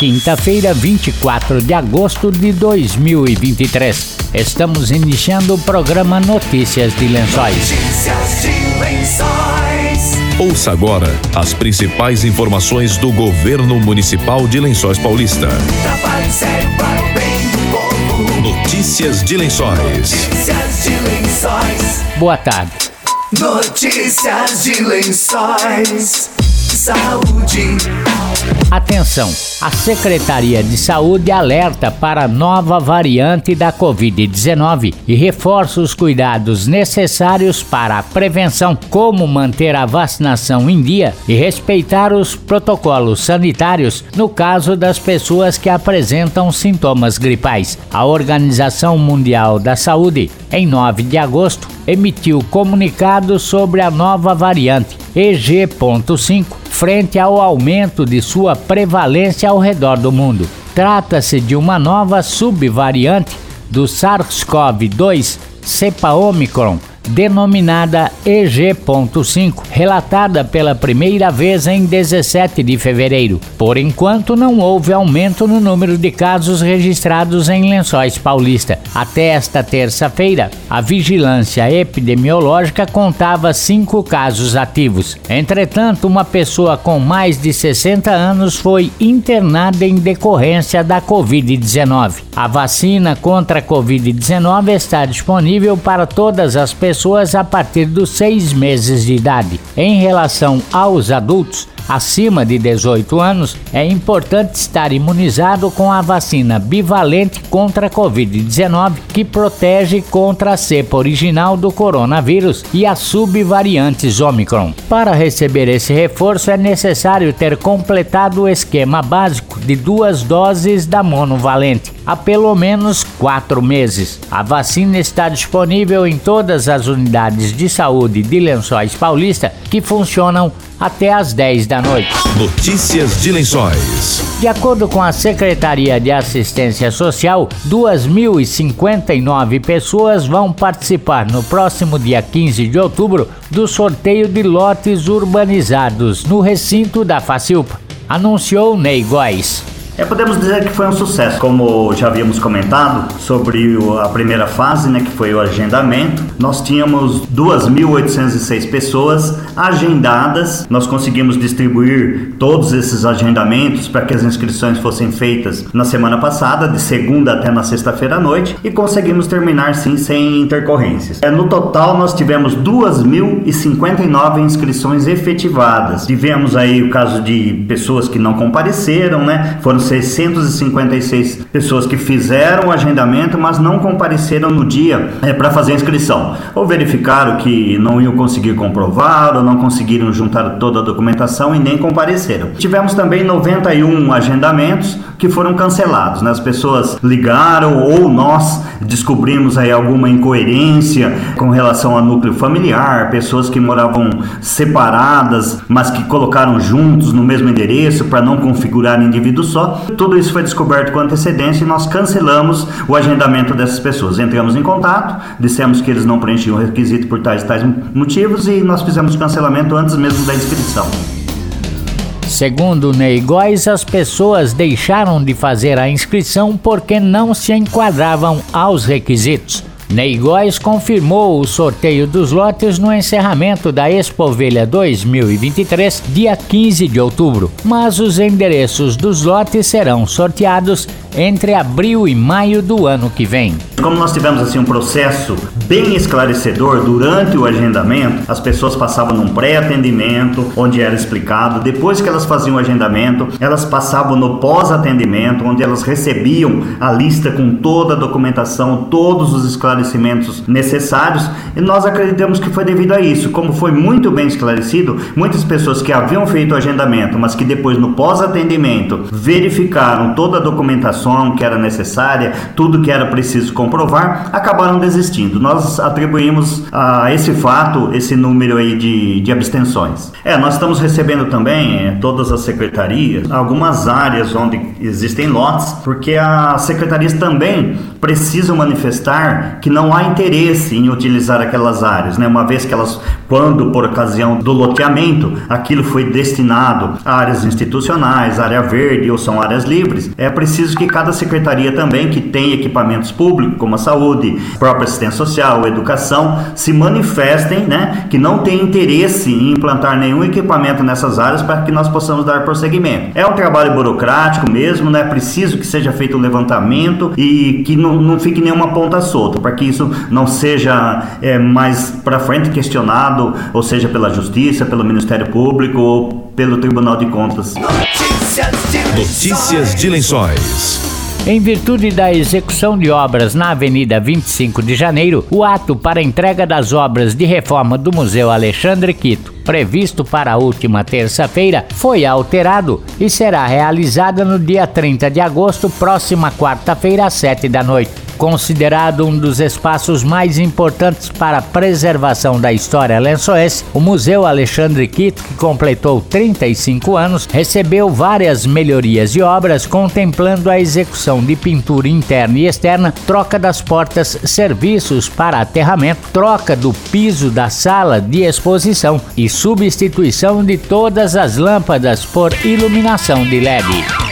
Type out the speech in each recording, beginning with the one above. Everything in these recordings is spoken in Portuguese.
quinta-feira, 24 de agosto de 2023. Estamos iniciando o programa Notícias de Lençóis. Notícias de Lençóis. Ouça agora as principais informações do governo municipal de Lençóis Paulista. Notícias de Lençóis. Notícias de Lençóis. Boa tarde. Notícias de Lençóis. Saúde. Atenção! A Secretaria de Saúde alerta para a nova variante da Covid-19 e reforça os cuidados necessários para a prevenção, como manter a vacinação em dia e respeitar os protocolos sanitários no caso das pessoas que apresentam sintomas gripais. A Organização Mundial da Saúde, em 9 de agosto, emitiu comunicado sobre a nova variante EG.5 frente ao aumento de sua prevalência ao redor do mundo. Trata-se de uma nova subvariante do SARS-CoV-2 cepa Omicron, denominada EG.5, relatada pela primeira vez em 17 de fevereiro. Por enquanto, não houve aumento no número de casos registrados em Lençóis Paulista. Até esta terça-feira, a vigilância epidemiológica contava cinco casos ativos. Entretanto, uma pessoa com mais de 60 anos foi internada em decorrência da Covid-19. A vacina contra a Covid-19 está disponível para todas as pessoas a partir dos seis meses de idade. Em relação aos adultos, acima de 18 anos, é importante estar imunizado com a vacina bivalente contra a Covid-19, que protege contra a cepa original do coronavírus e as subvariantes Omicron. Para receber esse reforço, é necessário ter completado o esquema básico de duas doses da monovalente há pelo menos quatro meses. A vacina está disponível em todas as unidades de saúde de Lençóis Paulista que funcionam até às 10 da noite. Notícias de Lençóis. De acordo com a Secretaria de Assistência Social, 2.059 pessoas vão participar no próximo dia 15 de outubro do sorteio de lotes urbanizados no recinto da Facilpa, anunciou Ney Góes. É, podemos dizer que foi um sucesso, como já havíamos comentado sobre a primeira fase, né, que foi o agendamento. Nós tínhamos 2.806 pessoas agendadas. Nós conseguimos distribuir todos esses agendamentos para que as inscrições fossem feitas na semana passada, de segunda até na sexta-feira à noite, e conseguimos terminar sim sem intercorrências. É, no total, nós tivemos 2.059 inscrições efetivadas. Tivemos aí o caso de pessoas que não compareceram, né? Foram 656 pessoas que fizeram o agendamento, mas não compareceram no dia para fazer a inscrição. Ou verificaram que não iam conseguir comprovar, ou não conseguiram juntar toda a documentação e nem compareceram. Tivemos também 91 agendamentos que foram cancelados, né? As pessoas ligaram ou nós descobrimos aí alguma incoerência com relação ao núcleo familiar, pessoas que moravam separadas, mas que colocaram juntos no mesmo endereço para não configurar indivíduo só. Tudo isso foi descoberto com antecedência e nós cancelamos o agendamento dessas pessoas. Entramos em contato, dissemos que eles não preenchiam o requisito por tais e tais motivos e nós fizemos o cancelamento antes mesmo da inscrição. Segundo Ney as pessoas deixaram de fazer a inscrição porque não se enquadravam aos requisitos. Ney Góes confirmou o sorteio dos lotes no encerramento da Expovelha 2023, dia 15 de outubro, mas os endereços dos lotes serão sorteados entre abril e maio do ano que vem. Como nós tivemos assim um processo bem esclarecedor durante o agendamento, as pessoas passavam num pré-atendimento, onde era explicado, depois que elas faziam o agendamento, elas passavam no pós-atendimento, onde elas recebiam a lista com toda a documentação, todos os esclarecimentos necessários, e nós acreditamos que foi devido a isso. Como foi muito bem esclarecido, muitas pessoas que haviam feito o agendamento, mas que depois no pós-atendimento verificaram toda a documentação que era necessária, tudo que era preciso comprovar, acabaram desistindo. Nós atribuímos a esse fato esse número aí de, de abstenções. É, nós estamos recebendo também, é, todas as secretarias, algumas áreas onde existem lotes, porque as secretarias também precisam manifestar que não há interesse em utilizar aquelas áreas, né? Uma vez que elas, quando por ocasião do loteamento, aquilo foi destinado a áreas institucionais, área verde ou são áreas livres, é preciso que cada secretaria também que tem equipamentos públicos, como a saúde, própria assistência social, educação, se manifestem, né? Que não tem interesse em implantar nenhum equipamento nessas áreas para que nós possamos dar prosseguimento. É um trabalho burocrático mesmo, né? É preciso que seja feito um levantamento e que não, não fique nenhuma ponta solta, para que isso não seja é, mais para frente questionado, ou seja, pela Justiça, pelo Ministério Público ou pelo Tribunal de Contas. Notícias de Lençóis. Em virtude da execução de obras na Avenida 25 de Janeiro, o ato para entrega das obras de reforma do Museu Alexandre Quito, previsto para a última terça-feira, foi alterado e será realizada no dia 30 de agosto, próxima quarta-feira, às 7 da noite considerado um dos espaços mais importantes para a preservação da história lençoense, o Museu Alexandre Quito, que completou 35 anos, recebeu várias melhorias e obras contemplando a execução de pintura interna e externa, troca das portas, serviços para aterramento, troca do piso da sala de exposição e substituição de todas as lâmpadas por iluminação de LED.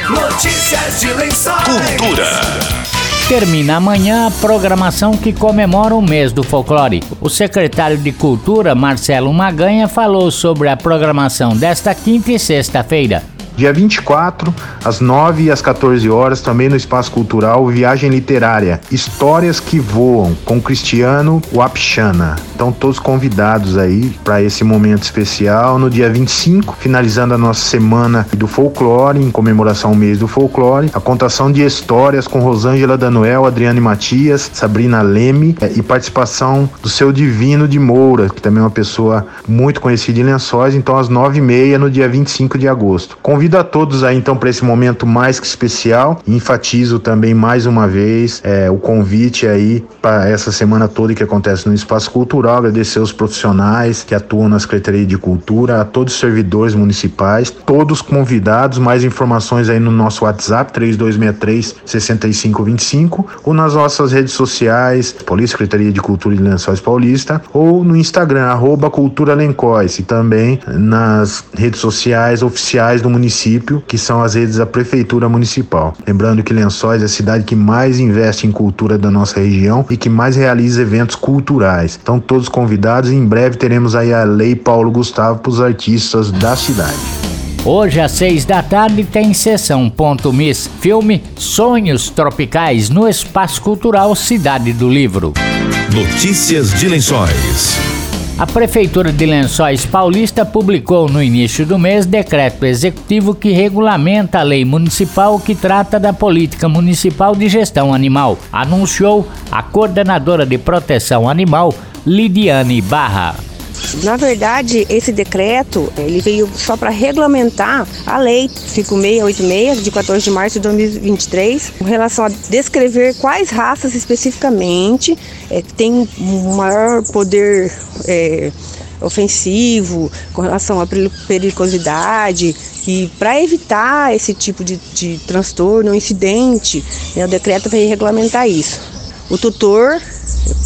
Notícias de Lençóis. Cultura. Termina amanhã a programação que comemora o mês do folclore. O secretário de Cultura, Marcelo Maganha, falou sobre a programação desta quinta e sexta-feira. Dia 24, às 9 e às 14 horas, também no Espaço Cultural, Viagem Literária, Histórias que Voam, com Cristiano Wapchana. Então, todos convidados aí para esse momento especial. No dia 25, finalizando a nossa semana do folclore, em comemoração ao mês do folclore, a contação de histórias com Rosângela Danoel, Adriane Matias, Sabrina Leme eh, e participação do seu Divino de Moura, que também é uma pessoa muito conhecida em Lençóis. Então, às 9h30, no dia 25 de agosto. Convido a todos aí então para esse momento mais que especial. Enfatizo também mais uma vez é, o convite aí para essa semana toda que acontece no Espaço Cultural. Agradecer os profissionais que atuam na Secretaria de Cultura, a todos os servidores municipais, todos convidados. Mais informações aí no nosso WhatsApp 3263 6525 ou nas nossas redes sociais, Polícia Secretaria de Cultura de Lençóis Paulista ou no Instagram arroba Cultura Lençóis e também nas redes sociais oficiais do município, que são as redes da Prefeitura Municipal. Lembrando que Lençóis é a cidade que mais investe em cultura da nossa região e que mais realiza eventos culturais. Então, todos convidados e em breve teremos aí a Lei Paulo Gustavo para os artistas da cidade. Hoje às seis da tarde tem sessão Ponto Miss, filme Sonhos Tropicais no Espaço Cultural Cidade do Livro. Notícias de Lençóis. A Prefeitura de Lençóis Paulista publicou no início do mês decreto executivo que regulamenta a lei municipal que trata da política municipal de gestão animal, anunciou a coordenadora de proteção animal, Lidiane Barra. Na verdade, esse decreto ele veio só para regulamentar a lei 5686 de 14 de março de 2023 com relação a descrever quais raças especificamente é, têm um maior poder é, ofensivo com relação à periculosidade e para evitar esse tipo de, de transtorno, incidente, né, o decreto veio regulamentar isso. O tutor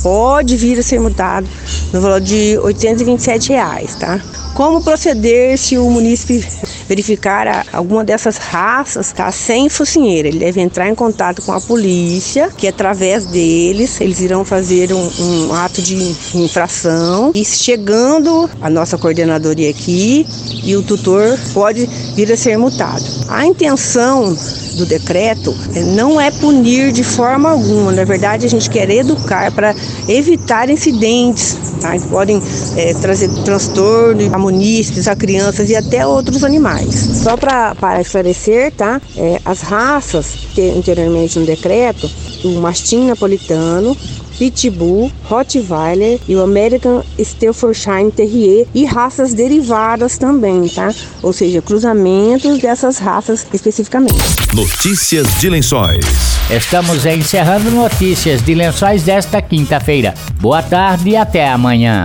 pode vir a ser multado no valor de 827 reais, tá? Como proceder se o munícipe verificar alguma dessas raças tá sem focinheira? Ele deve entrar em contato com a polícia, que através deles eles irão fazer um, um ato de infração e chegando a nossa coordenadoria aqui e o tutor pode vir a ser multado. A intenção do decreto não é punir de forma alguma. Na verdade, a gente quer educar para evitar incidentes tá? que podem é, trazer transtorno a munícipes, a crianças e até outros animais. Só para esclarecer, tá? É, as raças que anteriormente no decreto, o mastim napolitano, Pitbull, Rottweiler e o American Staffordshire Terrier e raças derivadas também, tá? Ou seja, cruzamentos dessas raças especificamente. Notícias de Lençóis. Estamos encerrando notícias de lençóis desta quinta-feira. Boa tarde e até amanhã.